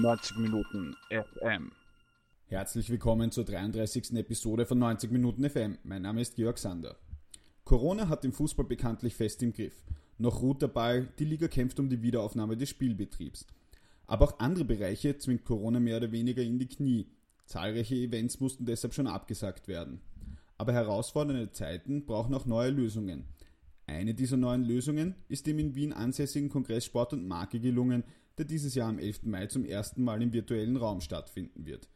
90 Minuten FM. Herzlich willkommen zur 33. Episode von 90 Minuten FM. Mein Name ist Georg Sander. Corona hat den Fußball bekanntlich fest im Griff. Noch ruht der Ball, die Liga kämpft um die Wiederaufnahme des Spielbetriebs. Aber auch andere Bereiche zwingt Corona mehr oder weniger in die Knie. Zahlreiche Events mussten deshalb schon abgesagt werden. Aber herausfordernde Zeiten brauchen auch neue Lösungen. Eine dieser neuen Lösungen ist dem in Wien ansässigen Kongress Sport und Marke gelungen, der dieses Jahr am 11. Mai zum ersten Mal im virtuellen Raum stattfinden wird.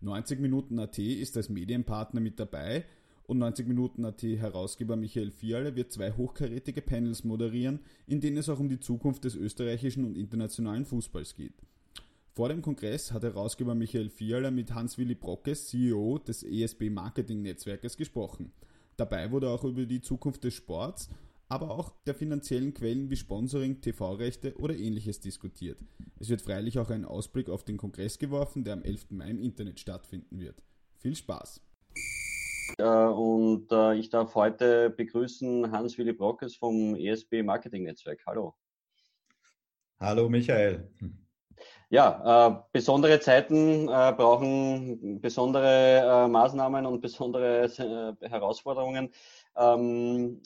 90 Minuten AT ist als Medienpartner mit dabei und 90 Minuten AT Herausgeber Michael Fiale wird zwei hochkarätige Panels moderieren, in denen es auch um die Zukunft des österreichischen und internationalen Fußballs geht. Vor dem Kongress hat Herausgeber Michael Fiala mit Hans-Willi Brockes, CEO des ESB Marketing Netzwerkes, gesprochen. Dabei wurde auch über die Zukunft des Sports aber auch der finanziellen Quellen wie Sponsoring, TV-Rechte oder ähnliches diskutiert. Es wird freilich auch ein Ausblick auf den Kongress geworfen, der am 11. Mai im Internet stattfinden wird. Viel Spaß! Äh, und äh, ich darf heute begrüßen Hans-Willi Brockes vom ESB Marketing Netzwerk. Hallo. Hallo Michael. Ja, äh, besondere Zeiten äh, brauchen besondere äh, Maßnahmen und besondere äh, Herausforderungen. Ähm,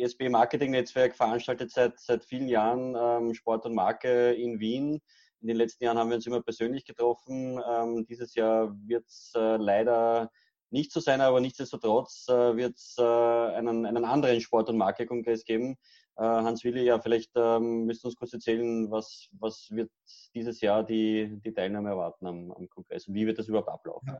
ESB Marketing Netzwerk veranstaltet seit, seit vielen Jahren ähm, Sport und Marke in Wien. In den letzten Jahren haben wir uns immer persönlich getroffen. Ähm, dieses Jahr wird es äh, leider nicht so sein, aber nichtsdestotrotz äh, wird es äh, einen, einen anderen Sport- und Marke-Kongress geben. Äh, Hans-Willi, ja, vielleicht ähm, müsst ihr uns kurz erzählen, was, was wird dieses Jahr die, die Teilnahme erwarten am, am Kongress und wie wird das überhaupt ablaufen?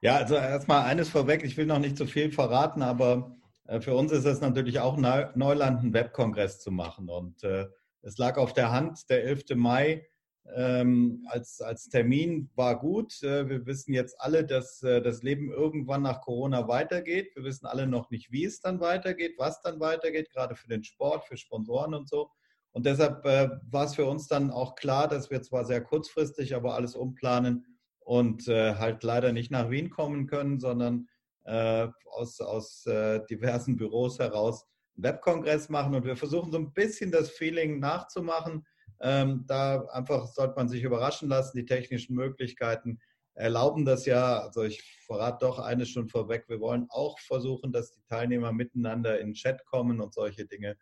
Ja. also erstmal eines vorweg, ich will noch nicht zu so viel verraten, aber für uns ist es natürlich auch Neuland, einen Webkongress zu machen. Und äh, es lag auf der Hand, der 11. Mai ähm, als, als Termin war gut. Äh, wir wissen jetzt alle, dass äh, das Leben irgendwann nach Corona weitergeht. Wir wissen alle noch nicht, wie es dann weitergeht, was dann weitergeht, gerade für den Sport, für Sponsoren und so. Und deshalb äh, war es für uns dann auch klar, dass wir zwar sehr kurzfristig, aber alles umplanen und äh, halt leider nicht nach Wien kommen können, sondern äh, aus, aus äh, diversen Büros heraus einen Webkongress machen. Und wir versuchen so ein bisschen das Feeling nachzumachen. Ähm, da einfach sollte man sich überraschen lassen. Die technischen Möglichkeiten erlauben das ja. Also ich verrate doch eines schon vorweg. Wir wollen auch versuchen, dass die Teilnehmer miteinander in den Chat kommen und solche Dinge.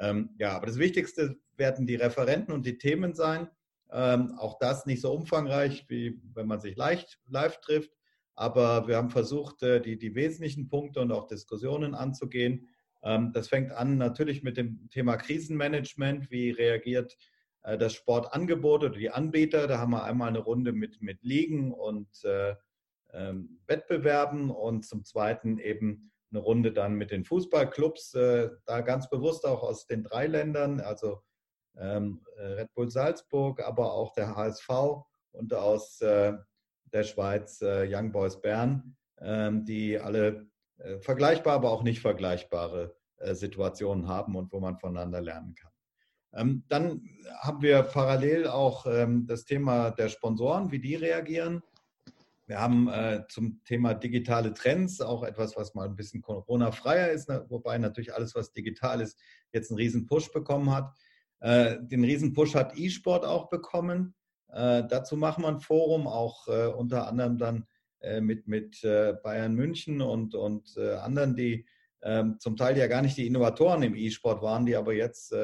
Ähm, ja, aber das Wichtigste werden die Referenten und die Themen sein. Ähm, auch das nicht so umfangreich, wie wenn man sich leicht live trifft. Aber wir haben versucht, äh, die, die wesentlichen Punkte und auch Diskussionen anzugehen. Ähm, das fängt an natürlich mit dem Thema Krisenmanagement. Wie reagiert äh, das Sportangebot oder die Anbieter? Da haben wir einmal eine Runde mit, mit Ligen und äh, ähm, Wettbewerben und zum Zweiten eben eine Runde dann mit den Fußballclubs, äh, da ganz bewusst auch aus den drei Ländern, also ähm, Red Bull Salzburg, aber auch der HSV und aus äh, der Schweiz, äh, Young Boys Bern, ähm, die alle äh, vergleichbare, aber auch nicht vergleichbare äh, Situationen haben und wo man voneinander lernen kann. Ähm, dann haben wir parallel auch ähm, das Thema der Sponsoren, wie die reagieren. Wir haben zum Thema digitale Trends auch etwas, was mal ein bisschen Corona-freier ist, wobei natürlich alles, was digital ist, jetzt einen riesen Push bekommen hat. Den riesen Push hat E-Sport auch bekommen. Äh, dazu machen wir ein Forum, auch äh, unter anderem dann äh, mit, mit Bayern München und, und anderen, die ähm, zum Teil ja gar nicht die Innovatoren im E-Sport waren, die aber jetzt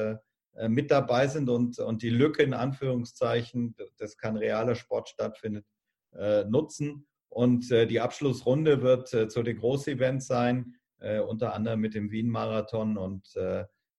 mit dabei sind und, und die Lücke in Anführungszeichen, dass kein realer Sport stattfindet, nutzen. Und die Abschlussrunde wird zu den Großevents sein, unter anderem mit dem Wien-Marathon und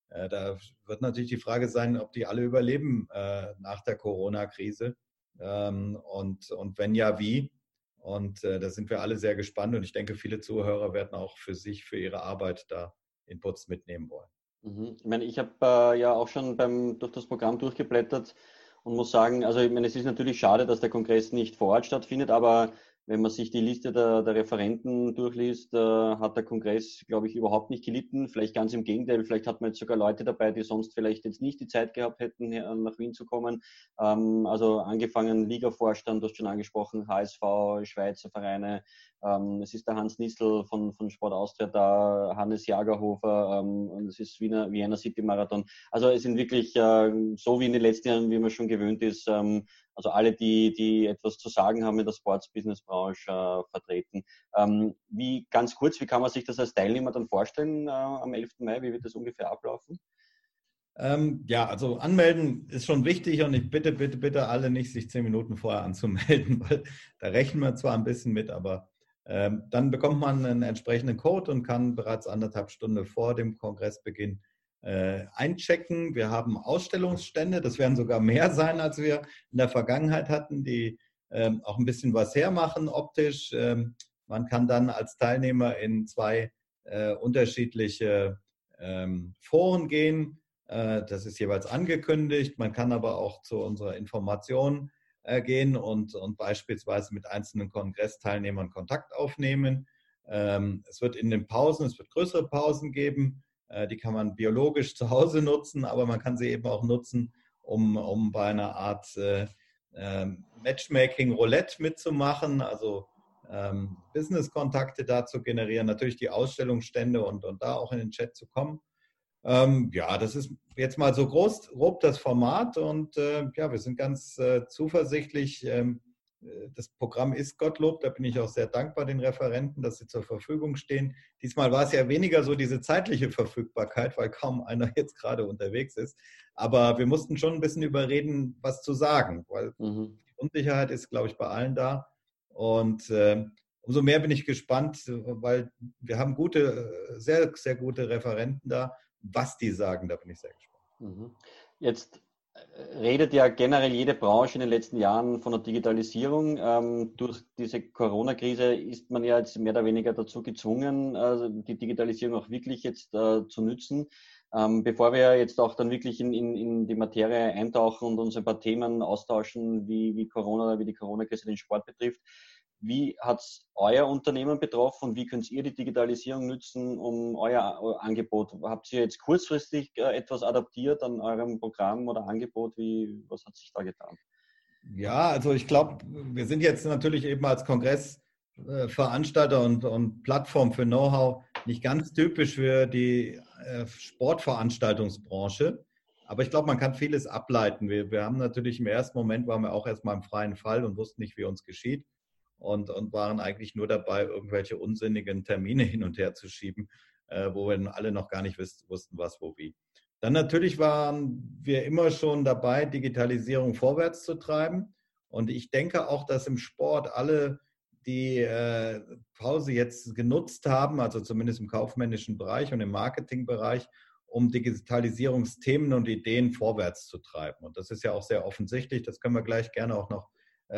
da wird natürlich die Frage sein, ob die alle überleben äh, nach der Corona-Krise. Ähm, und, und wenn ja, wie? Und äh, da sind wir alle sehr gespannt und ich denke, viele Zuhörer werden auch für sich, für ihre Arbeit da Inputs mitnehmen wollen. Mhm. Ich meine, ich habe äh, ja auch schon beim, durch das Programm durchgeblättert und muss sagen, also ich meine, es ist natürlich schade, dass der Kongress nicht vor Ort stattfindet, aber wenn man sich die Liste der, der Referenten durchliest, äh, hat der Kongress, glaube ich, überhaupt nicht gelitten. Vielleicht ganz im Gegenteil, vielleicht hat man jetzt sogar Leute dabei, die sonst vielleicht jetzt nicht die Zeit gehabt hätten, nach Wien zu kommen. Ähm, also angefangen Liga-Vorstand, du hast schon angesprochen, HSV, Schweizer Vereine. Ähm, es ist der Hans Nissel von, von Sport Austria da, Hannes Jagerhofer ähm, und es ist Wiener, Vienna City Marathon. Also es sind wirklich äh, so wie in den letzten Jahren, wie man schon gewöhnt ist, ähm, Also alle, die, die etwas zu sagen haben in der Sports-Business-Branche äh, vertreten. Ähm, wie ganz kurz, wie kann man sich das als Teilnehmer dann vorstellen äh, am 11. Mai? Wie wird das ungefähr ablaufen? Ähm, ja, also anmelden ist schon wichtig und ich bitte, bitte, bitte alle nicht, sich zehn Minuten vorher anzumelden, weil da rechnen wir zwar ein bisschen mit, aber ähm, dann bekommt man einen entsprechenden Code und kann bereits anderthalb Stunden vor dem Kongressbeginn äh, einchecken. Wir haben Ausstellungsstände, das werden sogar mehr sein, als wir in der Vergangenheit hatten, die ähm, auch ein bisschen was hermachen optisch. Ähm, man kann dann als Teilnehmer in zwei äh, unterschiedliche ähm, Foren gehen. Äh, das ist jeweils angekündigt. Man kann aber auch zu unserer Information gehen und, und beispielsweise mit einzelnen Kongressteilnehmern Kontakt aufnehmen. Es wird in den Pausen, es wird größere Pausen geben, die kann man biologisch zu Hause nutzen, aber man kann sie eben auch nutzen, um, um bei einer Art äh, äh, Matchmaking Roulette mitzumachen, also ähm, Business-Kontakte da zu generieren, natürlich die Ausstellungsstände und, und da auch in den Chat zu kommen. Ähm, ja, das ist jetzt mal so groß, grob das Format und äh, ja, wir sind ganz äh, zuversichtlich. Ähm, äh, das Programm ist Gottlob, da bin ich auch sehr dankbar den Referenten, dass sie zur Verfügung stehen. Diesmal war es ja weniger so diese zeitliche Verfügbarkeit, weil kaum einer jetzt gerade unterwegs ist. Aber wir mussten schon ein bisschen überreden, was zu sagen, weil mhm. die Unsicherheit ist, glaube ich, bei allen da. Und äh, umso mehr bin ich gespannt, weil wir haben gute, äh, sehr, sehr gute Referenten da was die sagen, da bin ich sehr gespannt. Mhm. Jetzt äh, redet ja generell jede Branche in den letzten Jahren von der Digitalisierung. Ähm, durch diese Corona-Krise ist man ja jetzt mehr oder weniger dazu gezwungen, äh, die Digitalisierung auch wirklich jetzt äh, zu nützen. Ähm, bevor wir jetzt auch dann wirklich in, in, in die Materie eintauchen und uns ein paar Themen austauschen, wie, wie Corona wie die Corona-Krise den Sport betrifft, wie hat es euer Unternehmen betroffen und wie könnt ihr die Digitalisierung nutzen, um euer Angebot? Habt ihr jetzt kurzfristig äh, etwas adaptiert an eurem Programm oder Angebot? Wie, was hat sich da getan? Ja, also ich glaube, wir sind jetzt natürlich eben als Kongressveranstalter und, und Plattform für Know-how nicht ganz typisch für die äh, Sportveranstaltungsbranche. Aber ich glaube, man kann vieles ableiten. Wir, wir haben natürlich im ersten Moment waren wir auch erstmal im freien Fall und wussten nicht, wie uns geschieht und, und waren eigentlich nur dabei, irgendwelche unsinnigen Termine hin und her zu schieben, äh, wo wir alle noch gar nicht wussten, was, wo, wie. Dann natürlich waren wir immer schon dabei, Digitalisierung vorwärts zu treiben. Und ich denke auch, dass im Sport alle die äh, Pause jetzt genutzt haben, also zumindest im kaufmännischen Bereich und im Marketingbereich, um Digitalisierungsthemen und Ideen vorwärts zu treiben. Und das ist ja auch sehr offensichtlich. Das können wir gleich gerne auch noch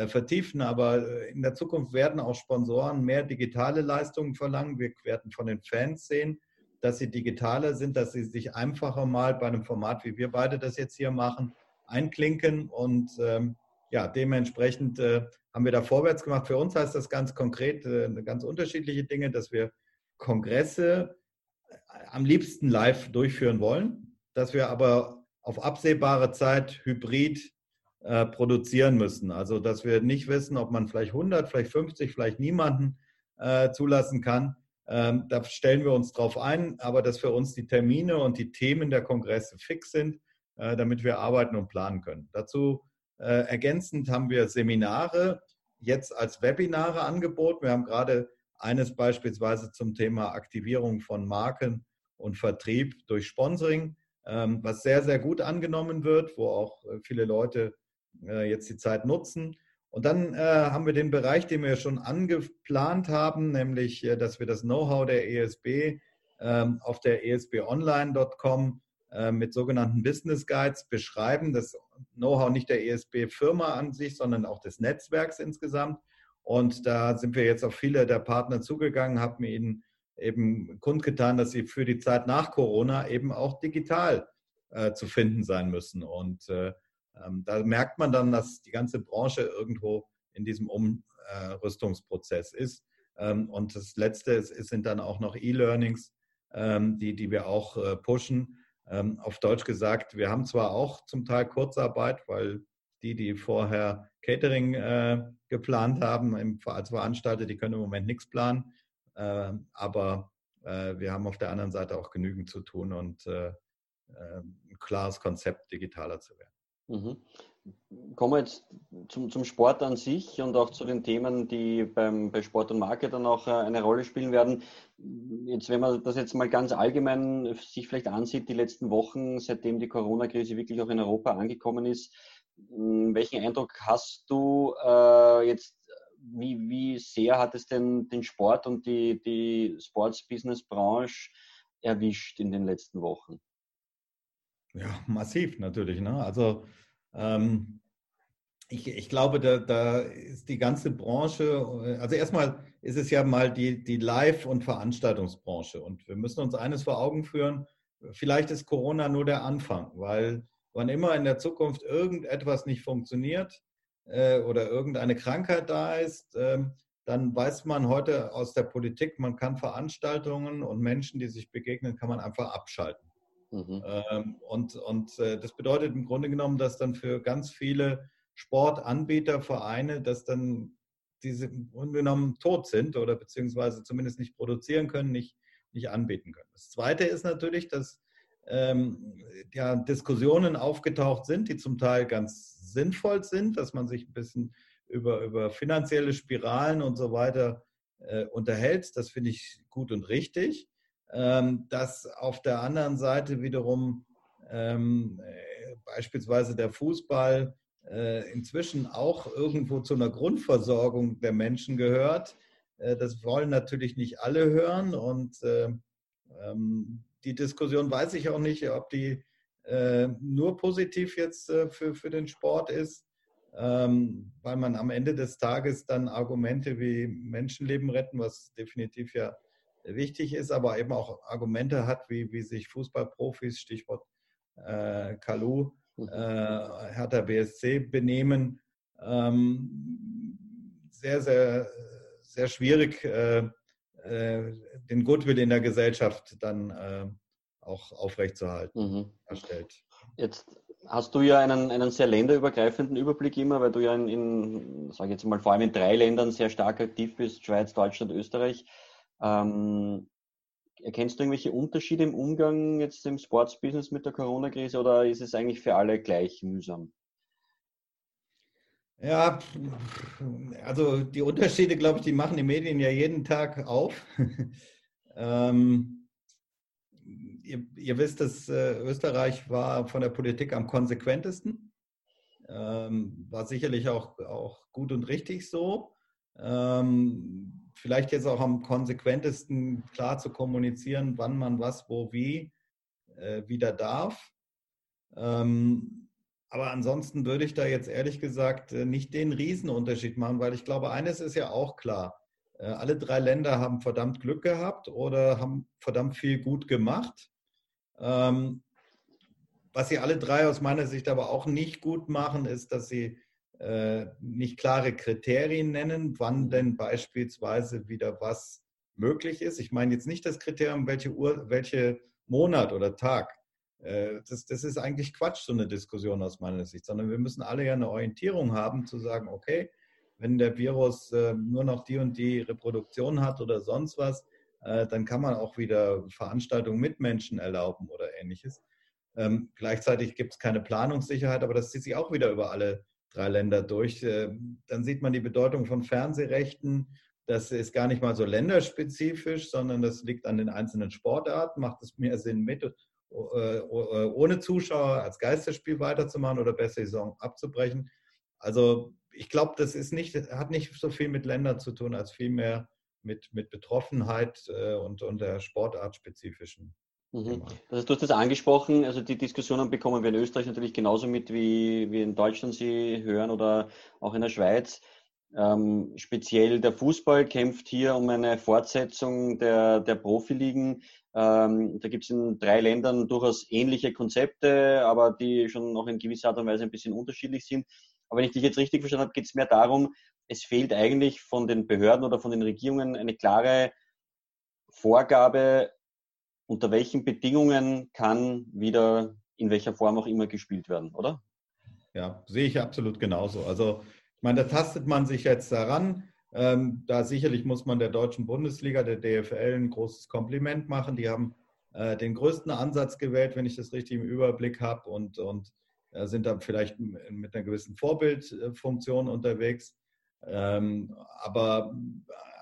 vertiefen. Aber äh, in der Zukunft werden auch Sponsoren mehr digitale Leistungen verlangen. Wir werden von den Fans sehen, dass sie digitaler sind, dass sie sich einfacher mal bei einem Format, wie wir beide das jetzt hier machen, einklinken. Und ähm, ja, dementsprechend äh, haben wir da vorwärts gemacht. Für uns heißt das ganz konkret äh, ganz unterschiedliche Dinge, dass wir Kongresse äh, am liebsten live durchführen wollen, dass wir aber auf absehbare Zeit hybrid äh, produzieren müssen. Also, dass wir nicht wissen, ob man vielleicht 100, vielleicht 50, vielleicht niemanden äh, zulassen kann. Ähm, da stellen wir uns drauf ein, aber dass für uns die Termine und die Themen der Kongresse fix sind, äh, damit wir arbeiten und planen können. Dazu äh, ergänzend haben wir Seminare jetzt als Webinare angeboten. Wir haben gerade eines beispielsweise zum Thema Aktivierung von Marken und Vertrieb durch Sponsoring, ähm, was sehr, sehr gut angenommen wird, wo auch äh, viele Leute äh, jetzt die Zeit nutzen. Und dann äh, haben wir den Bereich, den wir schon angeplant haben, nämlich, äh, dass wir das Know-how der ESB ähm, auf der esbonline.com äh, mit sogenannten Business Guides beschreiben. Das Know-how nicht der ESB-Firma an sich, sondern auch des Netzwerks insgesamt. Und da sind wir jetzt auf viele der Partner zugegangen, haben ihnen eben kundgetan, dass sie für die Zeit nach Corona eben auch digital äh, zu finden sein müssen. Und äh, ähm, da merkt man dann, dass die ganze Branche irgendwo in diesem Umrüstungsprozess ist. Ähm, und das Letzte ist, sind dann auch noch E-Learnings, ähm, die, die wir auch äh, pushen. auf Deutsch gesagt, wir haben zwar auch zum Teil Kurzarbeit, weil die, die vorher Catering äh, geplant haben als Veranstalter, die können im Moment nichts planen. aber äh, wir haben auf der anderen Seite auch genügend zu tun und ein klares Konzept, digitaler zu werden. Mhm. kommen wir jetzt zum, zum Sport an sich und auch zu den Themen, die beim, bei Sport und Marke dann auch äh, eine Rolle spielen werden. Jetzt, wenn man das jetzt mal ganz allgemein sich vielleicht ansieht, die letzten Wochen, seitdem die Corona-Krise wirklich auch in Europa angekommen ist, welchen Eindruck hast du äh, jetzt, wie, wie sehr hat es denn den Sport und die, die Sports-Business-Branche erwischt in den letzten Wochen? Ja, massiv natürlich. Ne? Also ähm, ich, ich, glaube, da, da, ist die ganze Branche, also erstmal ist es ja mal die, die Live- und Veranstaltungsbranche. Und wir müssen uns eines vor Augen führen, vielleicht ist Corona nur der Anfang, weil wann immer in der Zukunft irgendetwas nicht funktioniert äh, oder irgendeine Krankheit da ist, äh, dann weiß man heute aus der Politik, man kann Veranstaltungen und Menschen, die sich begegnen, kann man einfach abschalten. Mhm. Ähm, und und äh, das bedeutet im Grunde genommen, dass dann für ganz viele Sportanbieter, Vereine, dass dann diese im Grunde genommen tot sind oder beziehungsweise zumindest nicht produzieren können, nicht, nicht anbieten können. Das Zweite ist natürlich, dass ähm, ja, Diskussionen aufgetaucht sind, die zum Teil ganz sinnvoll sind, dass man sich ein bisschen über, über finanzielle Spiralen und so weiter äh, unterhält. Das finde ich gut und richtig. Ähm, dass auf der anderen Seite wiederum ähm, äh, beispielsweise der Fußball äh, inzwischen auch irgendwo zu einer Grundversorgung der Menschen gehört. Äh, das wollen natürlich nicht alle hören und äh, ähm, die Diskussion weiß ich auch nicht, ob die äh, nur positiv jetzt äh, für, für den Sport ist, ähm, weil man am Ende des Tages dann Argumente wie Menschenleben retten, was definitiv ja wichtig ist, aber eben auch Argumente hat, wie, wie sich Fußballprofis, Stichwort äh, Kalu, mhm. äh, Hertha BSC benehmen. Ähm, sehr, sehr, sehr schwierig, äh, äh, den Goodwill in der Gesellschaft dann äh, auch aufrechtzuerhalten mhm. erstellt. Jetzt hast du ja einen, einen sehr länderübergreifenden Überblick immer, weil du ja in, in sage ich jetzt mal, vor allem in drei Ländern sehr stark aktiv bist, Schweiz, Deutschland, Österreich. Ähm, erkennst du irgendwelche Unterschiede im Umgang jetzt im Sportsbusiness mit der Corona-Krise oder ist es eigentlich für alle gleich mühsam? Ja, also die Unterschiede, glaube ich, die machen die Medien ja jeden Tag auf. ähm, ihr, ihr, wisst, dass äh, Österreich war von der Politik am konsequentesten. Ähm, war sicherlich auch, auch gut und richtig so. Ähm, vielleicht jetzt auch am konsequentesten klar zu kommunizieren, wann man was, wo, wie äh, wieder darf. Ähm, aber ansonsten würde ich da jetzt ehrlich gesagt äh, nicht den Riesenunterschied machen, weil ich glaube, eines ist ja auch klar. Äh, alle drei Länder haben verdammt Glück gehabt oder haben verdammt viel gut gemacht. Ähm, was sie alle drei aus meiner Sicht aber auch nicht gut machen, ist, dass sie nicht klare Kriterien nennen, wann denn beispielsweise wieder was möglich ist. Ich meine jetzt nicht das Kriterium, welche Uhr, welche Monat oder Tag. Äh, das, das ist eigentlich Quatsch, so eine Diskussion aus meiner Sicht, sondern wir müssen alle ja eine Orientierung haben, zu sagen, okay, wenn der Virus äh, nur noch die und die Reproduktion hat oder sonst was, äh, dann kann man auch wieder Veranstaltungen mit Menschen erlauben oder ähnliches. Ähm, gleichzeitig gibt es keine Planungssicherheit, aber das zieht sich auch wieder über alle drei Länder durch. dann sieht man die Bedeutung von Fernsehrechten. Das ist gar nicht mal so länderspezifisch, sondern das liegt an den einzelnen Sportarten. Macht es mehr Sinn, mit äh, ohne Zuschauer als Geisterspiel weiterzumachen oder besser Saison abzubrechen. Also ich glaube, das ist nicht, hat nicht so viel mit Ländern zu tun, als vielmehr mit, mit Betroffenheit äh, und, und der sportartspezifischen. Mhm. Heißt, du hast das angesprochen, also die Diskussionen bekommen wir in Österreich natürlich genauso mit, wie, wie in Deutschland sie hören oder auch in der Schweiz. Ähm, speziell der Fußball kämpft hier um eine Fortsetzung der, der Profiligen. Ähm, da gibt es in drei Ländern durchaus ähnliche Konzepte, aber die schon noch in gewisser Art und Weise ein bisschen unterschiedlich sind. Aber wenn ich dich jetzt richtig verstanden habe, geht es mehr darum, es fehlt eigentlich von den Behörden oder von den Regierungen eine klare Vorgabe, unter welchen Bedingungen kann wieder in welcher Form auch immer gespielt werden, oder? Ja, sehe ich absolut genauso. Also ich meine, da tastet man sich jetzt daran. Ähm, da sicherlich muss man der deutschen Bundesliga, der DFL, ein großes Kompliment machen. Die haben äh, den größten Ansatz gewählt, wenn ich das richtig im Überblick habe. Und, und sind da vielleicht mit einer gewissen Vorbildfunktion unterwegs. Ähm, aber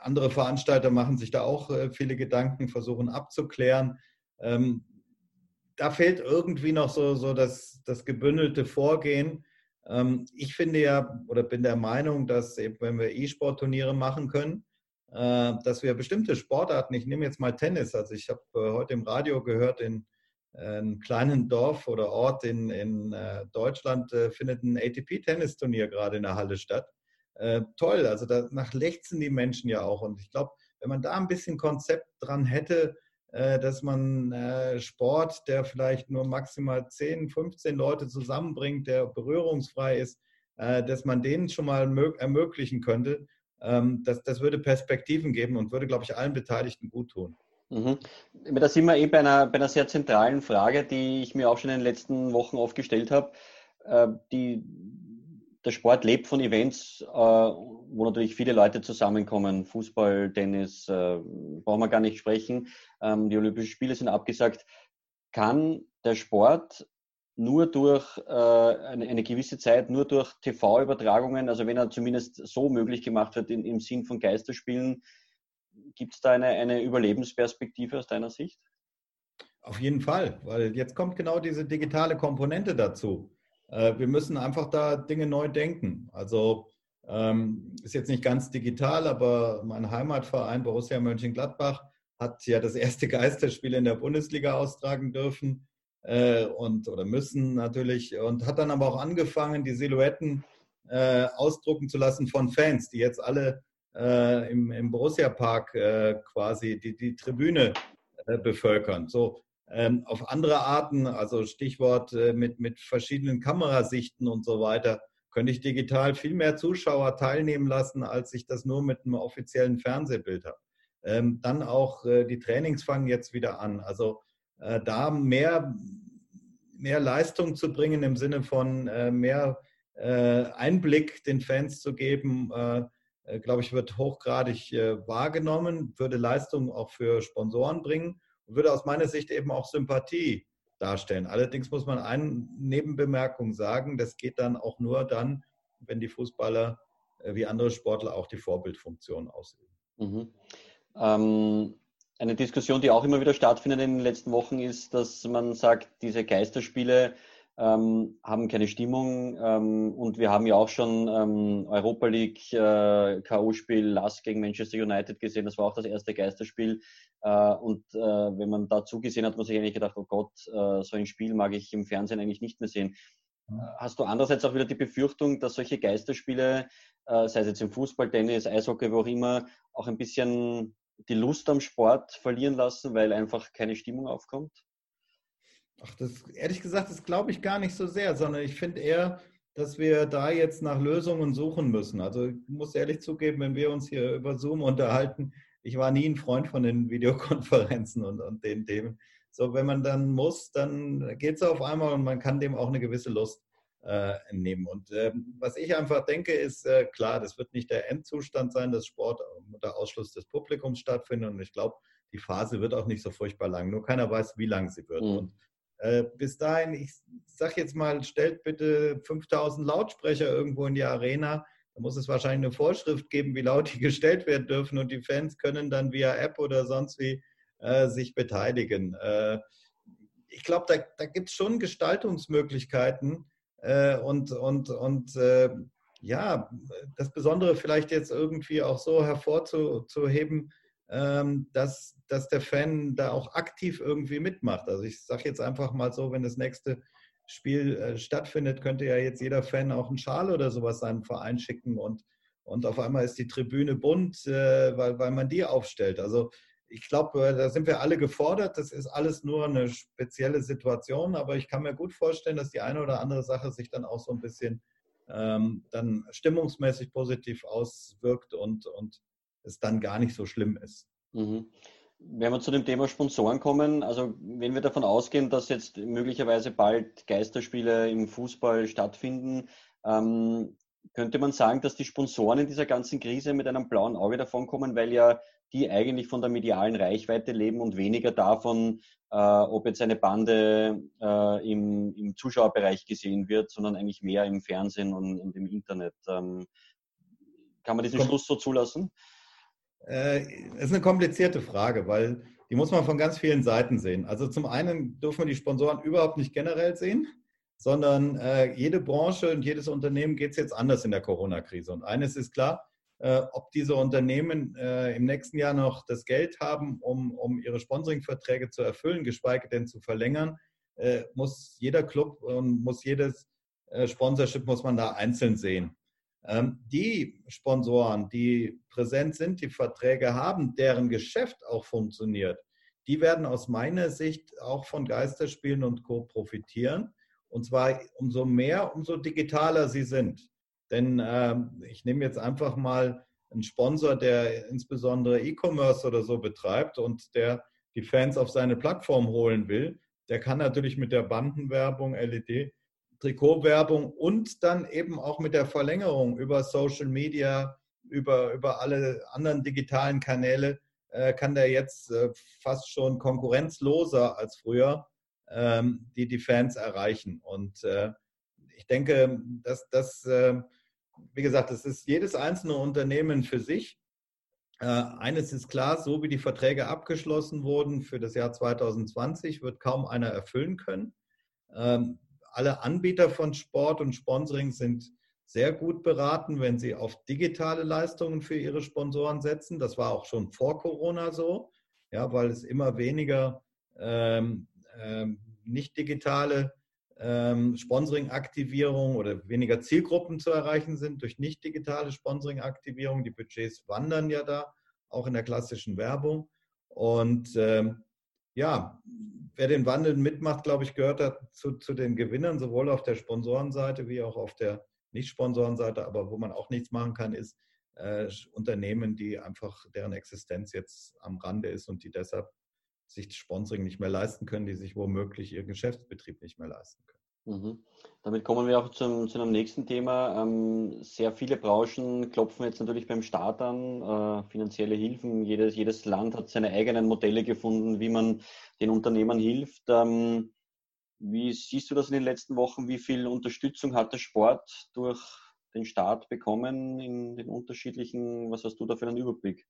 andere Veranstalter machen sich da auch äh, viele Gedanken, versuchen abzuklären. Ähm, da fehlt irgendwie noch so, so das, das gebündelte Vorgehen. Ähm, ich finde ja oder bin der Meinung, dass eben, wenn wir E-Sport-Turniere machen können, äh, dass wir bestimmte Sportarten, ich nehme jetzt mal Tennis, also ich habe äh, heute im Radio gehört, in einem kleinen Dorf oder Ort in, in Deutschland findet ein ATP-Tennisturnier gerade in der Halle statt äh, toll. Also danach lechzen die Menschen ja auch. Und ich glaube, wenn man da ein bisschen Konzept dran hätte, äh, dass man äh, Sport, der vielleicht nur maximal 10, 15 Leute zusammenbringt, der berührungsfrei ist, äh, dass man denen schon mal ermöglichen könnte, ähm, das, das würde Perspektiven geben und würde, glaube ich, allen Beteiligten gut tun. Mhm. Da sind wir eh bei einer, bei einer sehr zentralen Frage, die ich mir auch schon in den letzten Wochen oft gestellt habe. Die, der Sport lebt von Events, äh, wo natürlich viele Leute zusammenkommen. Fußball, Tennis, äh, brauchen wir gar nicht sprechen. Ähm, die Olympischen Spiele sind abgesagt. Kann der Sport nur durch äh, eine, gewisse Zeit, nur durch TV-Übertragungen, also wenn er zumindest so möglich gemacht wird in, im Sinn von Geisterspielen, gibt es da eine, eine Überlebensperspektive aus deiner Sicht? Auf jeden Fall, weil jetzt kommt genau diese digitale Komponente dazu. Äh, wir müssen einfach da Dinge neu denken. Also ähm, ist jetzt nicht ganz digital, aber mein Heimatverein Borussia Mönchengladbach hat ja das erste Geisterspiel in der Bundesliga austragen dürfen äh, und oder müssen natürlich und hat dann aber auch angefangen, die Silhouetten äh, ausdrucken zu lassen von Fans, die jetzt alle äh, im, im Borussia Park äh, quasi die, die Tribüne äh, bevölkern. So, auf andere Arten, also Stichwort äh, mit, mit verschiedenen Kamerasichten und so weiter, könnte ich digital viel mehr Zuschauer teilnehmen lassen, als ich das nur mit einem offiziellen Fernsehbild habe. Ähm, dann auch äh, die Trainings fangen jetzt wieder an. Also äh, da mehr, mehr Leistung zu bringen im Sinne von äh, mehr äh, Einblick den Fans zu geben, äh, glaube ich, wird hochgradig wahrgenommen, würde Leistung auch für Sponsoren bringen würde aus meiner Sicht eben auch Sympathie darstellen. Allerdings muss man eine Nebenbemerkung sagen, das geht dann auch nur dann, wenn die Fußballer äh, wie andere Sportler auch die Vorbildfunktion ausüben. Mhm. Ähm, eine Diskussion, die auch immer wieder stattfindet in den letzten Wochen, ist, dass man sagt, diese Geisterspiele ähm, haben keine Stimmung ähm, und wir haben ja auch schon ähm, Europa League äh, K.O.-Spiel Lask gegen Manchester United gesehen. Das war auch das erste Geisterspiel. Äh, und äh, wenn man da zugesehen hat, hat man sich eigentlich gedacht, oh Gott, äh, so ein Spiel mag ich im Fernsehen eigentlich nicht mehr sehen. Hast du andererseits auch wieder die Befürchtung, dass solche Geisterspiele, äh, sei es jetzt im Fußball, Tennis, Eishockey, wo auch immer, auch ein bisschen die Lust am Sport verlieren lassen, weil einfach keine Stimmung aufkommt? Ach, das ehrlich gesagt, das glaube ich gar nicht so sehr, sondern ich finde eher, dass wir da jetzt nach Lösungen suchen müssen. Also ich muss ehrlich zugeben, wenn wir uns hier über Zoom unterhalten, ich war nie ein Freund von den Videokonferenzen und, und den Themen. So, wenn man dann muss, dann geht es auf einmal und man kann dem auch eine gewisse Lust äh, nehmen. Und äh, was ich einfach denke, ist äh, klar, das wird nicht der Endzustand sein, dass Sport unter Ausschluss des Publikums stattfindet. Und ich glaube, die Phase wird auch nicht so furchtbar lang. Nur keiner weiß, wie lang sie wird. Mhm. Und äh, bis dahin, ich sage jetzt mal, stellt bitte 5000 Lautsprecher irgendwo in die Arena. Da muss es wahrscheinlich eine Vorschrift geben, wie laut die gestellt werden dürfen und die Fans können dann via App oder sonst wie äh, sich beteiligen. Äh, ich glaube, da, da gibt es schon Gestaltungsmöglichkeiten äh, und, und, und äh, ja, das Besondere vielleicht jetzt irgendwie auch so hervorzuheben, dass, dass der Fan da auch aktiv irgendwie mitmacht. Also ich sage jetzt einfach mal so, wenn das nächste Spiel äh, stattfindet, könnte ja jetzt jeder Fan auch einen Schal oder sowas seinem Verein schicken und, und auf einmal ist die Tribüne bunt, äh, weil, weil man die aufstellt. Also ich glaube, äh, da sind wir alle gefordert. Das ist alles nur eine spezielle Situation, aber ich kann mir gut vorstellen, dass die eine oder andere Sache sich dann auch so ein bisschen ähm, dann stimmungsmäßig positiv auswirkt und, und es dann gar nicht so schlimm ist. Mhm. Wenn wir zu dem Thema Sponsoren kommen, also wenn wir davon ausgehen, dass jetzt möglicherweise bald Geisterspiele im Fußball stattfinden, ähm, könnte man sagen, dass die Sponsoren in dieser ganzen Krise mit einem blauen Auge davon kommen, weil ja die eigentlich von der medialen Reichweite leben und weniger davon, äh, ob jetzt eine Bande äh, im, im, Zuschauerbereich gesehen wird, sondern eigentlich mehr im Fernsehen und, und im Internet. Ähm, kann man diesen Schluss so zulassen? Äh, ist eine komplizierte Frage, weil die muss man von ganz vielen Seiten sehen. Also zum einen dürfen wir die Sponsoren überhaupt nicht generell sehen sondern äh, jede Branche und jedes Unternehmen geht es jetzt anders in der Corona-Krise. Und eines ist klar, äh, ob diese Unternehmen äh, im nächsten Jahr noch das Geld haben, um, um ihre Sponsoring-Verträge zu erfüllen, geschweige denn zu verlängern, äh, muss jeder Club und muss jedes äh, Sponsorship muss man da einzeln sehen. Ähm, die Sponsoren, die präsent sind, die Verträge haben, deren Geschäft auch funktioniert, die werden aus meiner Sicht auch von Geisterspielen und Co. profitieren. Und zwar umso mehr, umso digitaler sie sind. Denn äh, ich nehme jetzt einfach mal einen Sponsor, der insbesondere E-Commerce oder so betreibt und der die Fans auf seine Plattform holen will, der kann natürlich mit der Bandenwerbung, LED, Trikotwerbung und dann eben auch mit der Verlängerung über Social Media, über, über alle anderen digitalen Kanäle, äh, kann der jetzt äh, fast schon konkurrenzloser als früher ähm, die die Fans erreichen. Und äh, ich denke, dass das, äh, wie gesagt, das ist jedes einzelne Unternehmen für sich. Äh, eines ist klar, so wie die Verträge abgeschlossen wurden für das Jahr 2020, wird kaum einer erfüllen können. Ähm, alle Anbieter von Sport und Sponsoring sind sehr gut beraten, wenn sie auf digitale Leistungen für ihre Sponsoren setzen. Das war auch schon vor Corona so, ja, weil es immer weniger ähm, ähm, nicht digitale ähm, Sponsoring-Aktivierung oder weniger Zielgruppen zu erreichen sind durch nicht digitale Sponsoring-Aktivierung. Die Budgets wandern ja da, auch in der klassischen Werbung. Und ähm, ja, wer den Wandel mitmacht, glaube ich, gehört dazu zu den Gewinnern, sowohl auf der Sponsorenseite wie auch auf der Nicht-Sponsorenseite. Aber wo man auch nichts machen kann, ist äh, Unternehmen, die einfach deren Existenz jetzt am Rande ist und die deshalb sich Sponsoring nicht mehr leisten können, die sich womöglich ihren Geschäftsbetrieb nicht mehr leisten können. Mhm. Damit kommen wir auch zum, zu einem nächsten Thema. Ähm, sehr viele Branchen klopfen jetzt natürlich beim Staat an, äh, finanzielle Hilfen. Jedes, jedes Land hat seine eigenen Modelle gefunden, wie man den Unternehmern hilft. Ähm, wie siehst du das in den letzten Wochen? Wie viel Unterstützung hat der Sport durch den Staat bekommen in den unterschiedlichen, was hast du da für einen Überblick?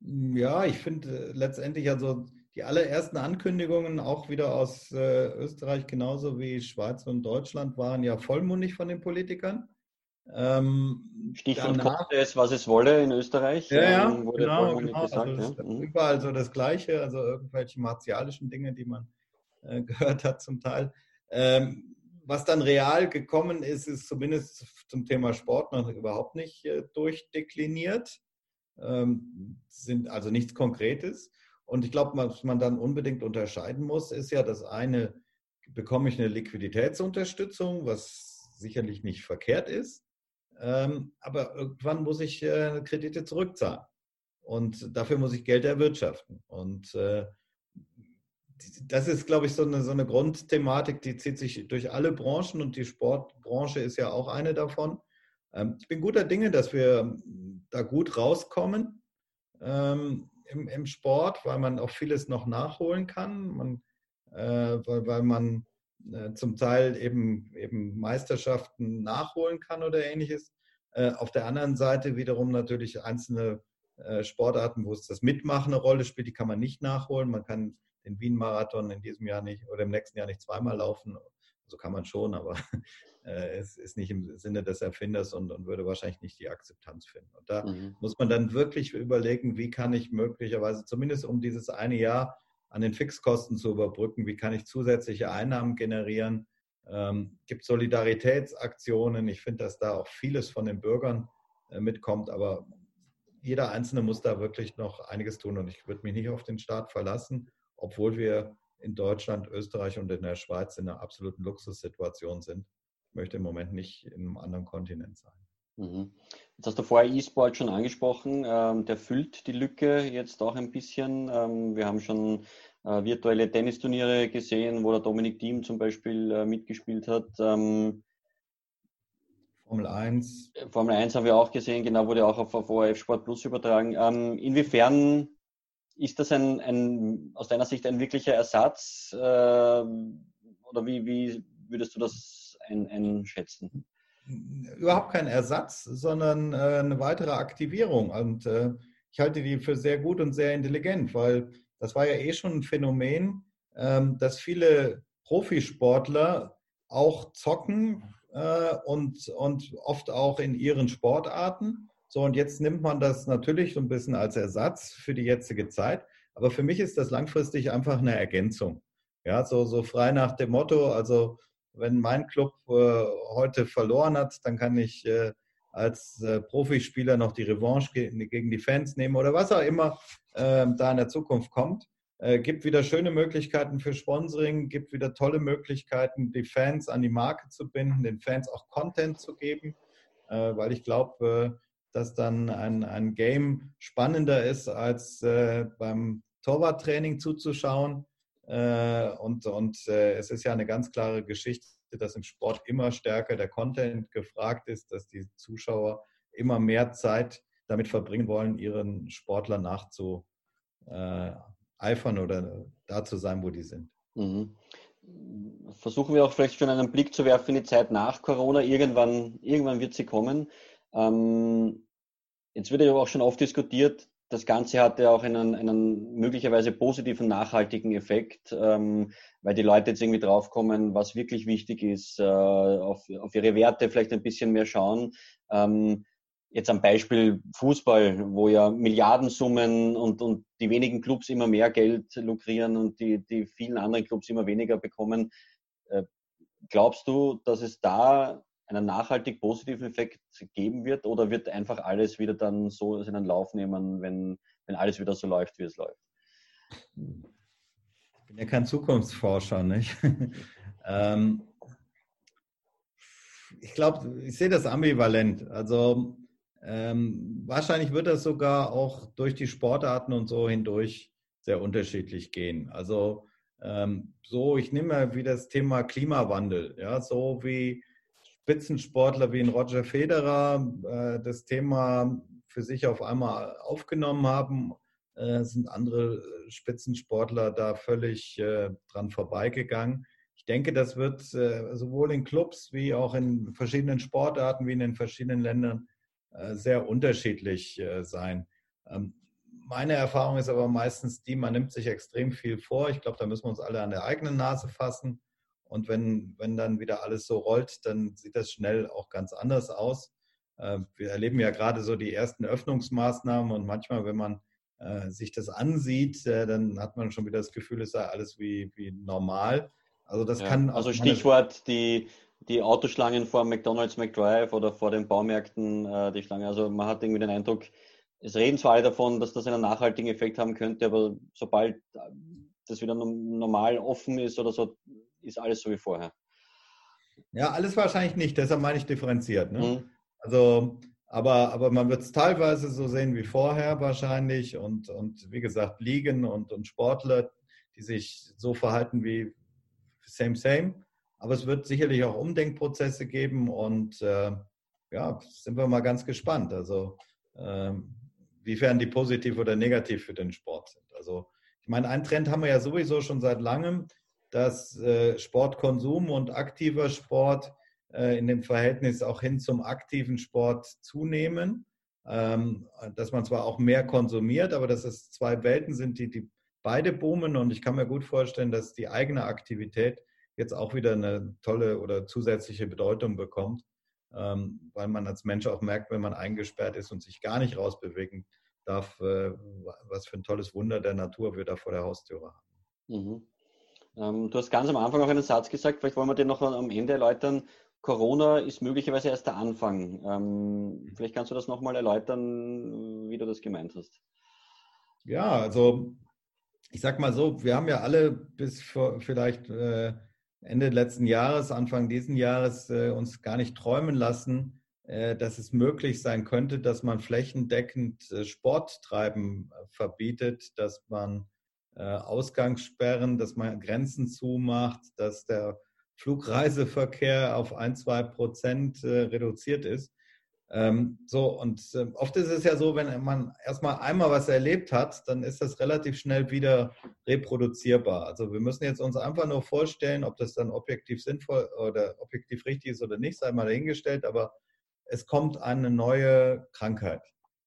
Ja, ich finde äh, letztendlich also die allerersten Ankündigungen auch wieder aus äh, Österreich genauso wie Schweiz und Deutschland waren ja vollmundig von den Politikern. Ähm, Stichwort konnte es, was es wolle in Österreich. Ja, ja ähm, wurde genau, genau. Gesagt, also ja. Mhm. Überall so das Gleiche, also irgendwelche martialischen Dinge, die man äh, gehört hat zum Teil. Ähm, was dann real gekommen ist, ist zumindest zum Thema Sport noch überhaupt nicht äh, durchdekliniert ähm, sind also nichts Konkretes. Und ich glaube, was man dann unbedingt unterscheiden muss, ist ja das eine, bekomme ich eine Liquiditätsunterstützung, was sicherlich nicht verkehrt ist, ähm, aber irgendwann muss ich äh, Kredite zurückzahlen. Und dafür muss ich Geld erwirtschaften. Und äh, das ist, glaube ich, so eine, so eine Grundthematik, die zieht sich durch alle Branchen und die Sportbranche ist ja auch eine davon. Ähm, ich bin guter Dinge, dass wir da gut rauskommen ähm, im, im, Sport, weil man auch vieles noch nachholen kann, man, äh, weil, weil man äh, zum Teil eben, eben Meisterschaften nachholen kann oder ähnliches. Äh, auf der anderen Seite wiederum natürlich einzelne äh, Sportarten, wo es das Mitmachen eine Rolle spielt, die kann man nicht nachholen. Man kann den Wien-Marathon in diesem Jahr nicht oder im nächsten Jahr nicht zweimal laufen. So kann man schon, aber äh, es ist nicht im Sinne des Erfinders und, und, würde wahrscheinlich nicht die Akzeptanz finden. Und da mhm. muss man dann wirklich überlegen, wie kann ich möglicherweise, zumindest um dieses eine Jahr an den Fixkosten zu überbrücken, wie kann ich zusätzliche Einnahmen generieren. Ähm, gibt Solidaritätsaktionen. Ich finde, dass da auch vieles von den Bürgern äh, mitkommt, aber jeder Einzelne muss da wirklich noch einiges tun und ich würde mich nicht auf den Staat verlassen, obwohl wir in Deutschland, Österreich und in der Schweiz in einer absoluten Luxussituation sind möchte im Moment nicht in einem anderen Kontinent sein. Mhm. Jetzt hast du vorher E-Sport schon angesprochen. Ähm, der füllt die Lücke jetzt auch ein bisschen. Ähm, wir haben schon äh, virtuelle Tennisturniere gesehen, wo der Dominik Thiem zum Beispiel äh, mitgespielt hat. Ähm, Formel 1. Formel 1 haben wir auch gesehen, genau, wurde auch auf, auf ORF Sport Plus übertragen. Inwiefern ist das ein, ein, aus deiner Sicht ein wirklicher Ersatz? Äh, oder wie, wie würdest du das ein, einschätzen? Überhaupt kein Ersatz, sondern äh, eine weitere Aktivierung. Und äh, ich halte die für sehr gut und sehr intelligent, weil das war ja eh schon ein Phänomen, ähm, dass viele Profisportler auch zocken äh, und, und oft auch in ihren Sportarten. So, und jetzt nimmt man das natürlich so ein bisschen als Ersatz für die jetzige Zeit. Aber für mich ist das langfristig einfach eine Ergänzung. Ja, so, so frei nach dem Motto, also wenn mein Club äh, heute verloren hat, dann kann ich äh, als äh, Profispieler noch die Revanche ge gegen die Fans nehmen oder was auch immer ähm, da in der Zukunft kommt. Äh, gibt wieder schöne Möglichkeiten für Sponsoring, gibt wieder tolle Möglichkeiten, die Fans an die Marke zu binden, den Fans auch Content zu geben, äh, weil ich glaube, äh, dass dann ein, ein Game spannender ist, als äh, beim Torwarttraining zuzuschauen. Äh, und und äh, es ist ja eine ganz klare Geschichte, dass im Sport immer stärker der Content gefragt ist, dass die Zuschauer immer mehr Zeit damit verbringen wollen, ihren Sportler nachzu eifern oder da zu sein, wo die sind. Mhm. Versuchen wir auch vielleicht schon einen Blick zu werfen in die Zeit nach Corona. Irgendwann, irgendwann wird sie kommen. Ähm, jetzt wird ja auch schon oft diskutiert, das Ganze hatte auch einen, einen möglicherweise positiven, nachhaltigen Effekt, ähm, weil die Leute jetzt irgendwie draufkommen, was wirklich wichtig ist, äh, auf, auf ihre Werte vielleicht ein bisschen mehr schauen. Ähm, jetzt am Beispiel Fußball, wo ja Milliardensummen und, und die wenigen Clubs immer mehr Geld lukrieren und die, die vielen anderen Clubs immer weniger bekommen. Äh, glaubst du, dass es da einen nachhaltig positiven Effekt geben wird oder wird einfach alles wieder dann so seinen Lauf nehmen, wenn, wenn alles wieder so läuft, wie es läuft? Ich bin ja kein Zukunftsforscher, nicht? ähm, ich glaube, ich sehe das ambivalent. Also ähm, wahrscheinlich wird das sogar auch durch die Sportarten und so hindurch sehr unterschiedlich gehen. Also ähm, so, ich nehme mal wie das Thema Klimawandel, ja, so wie Spitzensportler wie ein Roger Federer äh, das Thema für sich auf einmal aufgenommen haben, äh, sind andere Spitzensportler da völlig äh, dran vorbeigegangen. Ich denke, das wird äh, sowohl in Clubs wie auch in verschiedenen Sportarten wie in den verschiedenen Ländern äh, sehr unterschiedlich äh, sein. Ähm, meine Erfahrung ist aber meistens die, man nimmt sich extrem viel vor. Ich glaube, da müssen wir uns alle an der eigenen Nase fassen. Und wenn, wenn dann wieder alles so rollt, dann sieht das schnell auch ganz anders aus. Äh, wir erleben ja gerade so die ersten Öffnungsmaßnahmen und manchmal, wenn man sich das ansieht, dann hat man schon wieder das Gefühl, es sei alles wie, wie normal. Also das ja, kann Also Stichwort die die Autoschlangen vor McDonalds McDrive oder vor den Baumärkten äh, die Schlange. Also man hat irgendwie den Eindruck, es reden zwar alle davon, dass das einen nachhaltigen Effekt haben könnte, aber sobald das wieder normal offen ist oder so, ist alles so wie vorher. Ja, alles wahrscheinlich nicht, deshalb meine ich differenziert. Ne? Mhm. Also, aber, aber man wird es teilweise so sehen wie vorher wahrscheinlich und, und wie gesagt, Ligen und, und Sportler, die sich so verhalten wie same, same. Aber es wird sicherlich auch Umdenkprozesse geben und äh, ja, sind wir mal ganz gespannt. Also, äh, wiefern die positiv oder negativ für den Sport sind. Also, ich meine, einen Trend haben wir ja sowieso schon seit langem, dass äh, Sportkonsum und aktiver Sport äh, in dem Verhältnis auch hin zum aktiven Sport zunehmen. Ähm, dass man zwar auch mehr konsumiert, aber dass es zwei Welten sind, die, die beide boomen. Und ich kann mir gut vorstellen, dass die eigene Aktivität jetzt auch wieder eine tolle oder zusätzliche Bedeutung bekommt, ähm, weil man als Mensch auch merkt, wenn man eingesperrt ist und sich gar nicht rausbewegen darf, äh, was für ein tolles Wunder der Natur wir da vor der Haustüre haben. Mhm. Ähm, du hast ganz am Anfang auch einen Satz gesagt, vielleicht wollen wir den noch am Ende erläutern. Corona ist möglicherweise erst der Anfang. Ähm, vielleicht kannst du das nochmal erläutern, wie du das gemeint hast. Ja, also ich sag mal so, wir haben ja alle bis vor vielleicht äh, Ende letzten Jahres, Anfang diesen Jahres äh, uns gar nicht träumen lassen, äh, dass es möglich sein könnte, dass man flächendeckend äh, Sporttreiben äh, verbietet, dass man Ausgangssperren, dass man Grenzen zumacht, dass der Flugreiseverkehr auf ein, zwei Prozent äh, reduziert ist. Ähm, so, und äh, oft ist es ja so, wenn man erstmal einmal was erlebt hat, dann ist das relativ schnell wieder reproduzierbar. Also wir müssen jetzt uns einfach nur vorstellen, ob das dann objektiv sinnvoll oder objektiv richtig ist oder nicht, sei mal dahingestellt, aber es kommt eine neue Krankheit.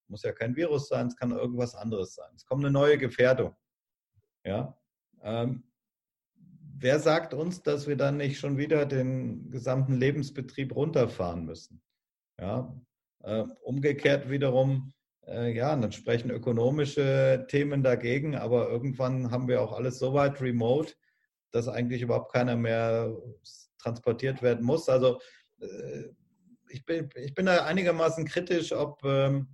Muss ja kein Virus sein, es kann irgendwas anderes sein. Es kommt eine neue Gefährdung. Ja. Ähm, wer sagt uns, dass wir dann nicht schon wieder den gesamten Lebensbetrieb runterfahren müssen? Ja. Äh, umgekehrt wiederum, äh, ja, dann sprechen ökonomische Themen dagegen, aber irgendwann haben wir auch alles so weit remote, dass eigentlich überhaupt keiner mehr transportiert werden muss. Also äh, ich bin, ich bin da einigermaßen kritisch, ob, ähm,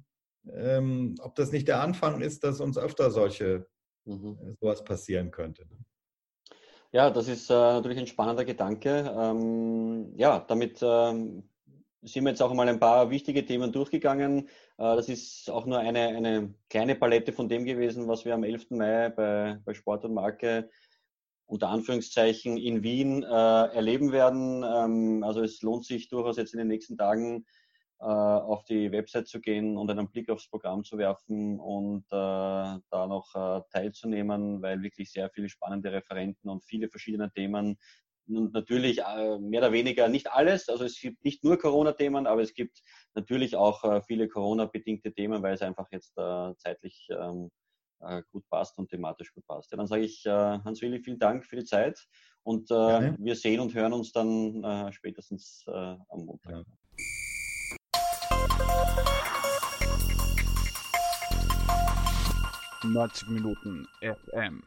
ähm, ob das nicht der Anfang ist, dass uns öfter solche mhm. Äh, sowas passieren könnte. Ja, das ist äh, natürlich ein spannender Gedanke. Ähm, ja, damit ähm, sind wir jetzt auch mal ein paar wichtige Themen durchgegangen. Äh, das ist auch nur eine, eine kleine Palette von dem gewesen, was wir am 11. Mai bei, bei Sport und Marke unter Anführungszeichen in Wien äh, erleben werden. Ähm, also es lohnt sich durchaus jetzt in den nächsten Tagen auf die Website zu gehen und einen Blick aufs Programm zu werfen und äh, da noch äh, teilzunehmen, weil wirklich sehr viele spannende Referenten und viele verschiedene Themen und natürlich äh, mehr oder weniger nicht alles. Also es gibt nicht nur Corona-Themen, aber es gibt natürlich auch äh, viele Corona-bedingte Themen, weil es einfach jetzt zeitlich ähm, äh, gut passt und thematisch gut passt. Ja, dann sage ich äh, Hans-Willi, vielen Dank für die Zeit und äh, wir sehen und hören uns dann äh, spätestens äh, am Montag. Ja. Neunzig Minuten FM.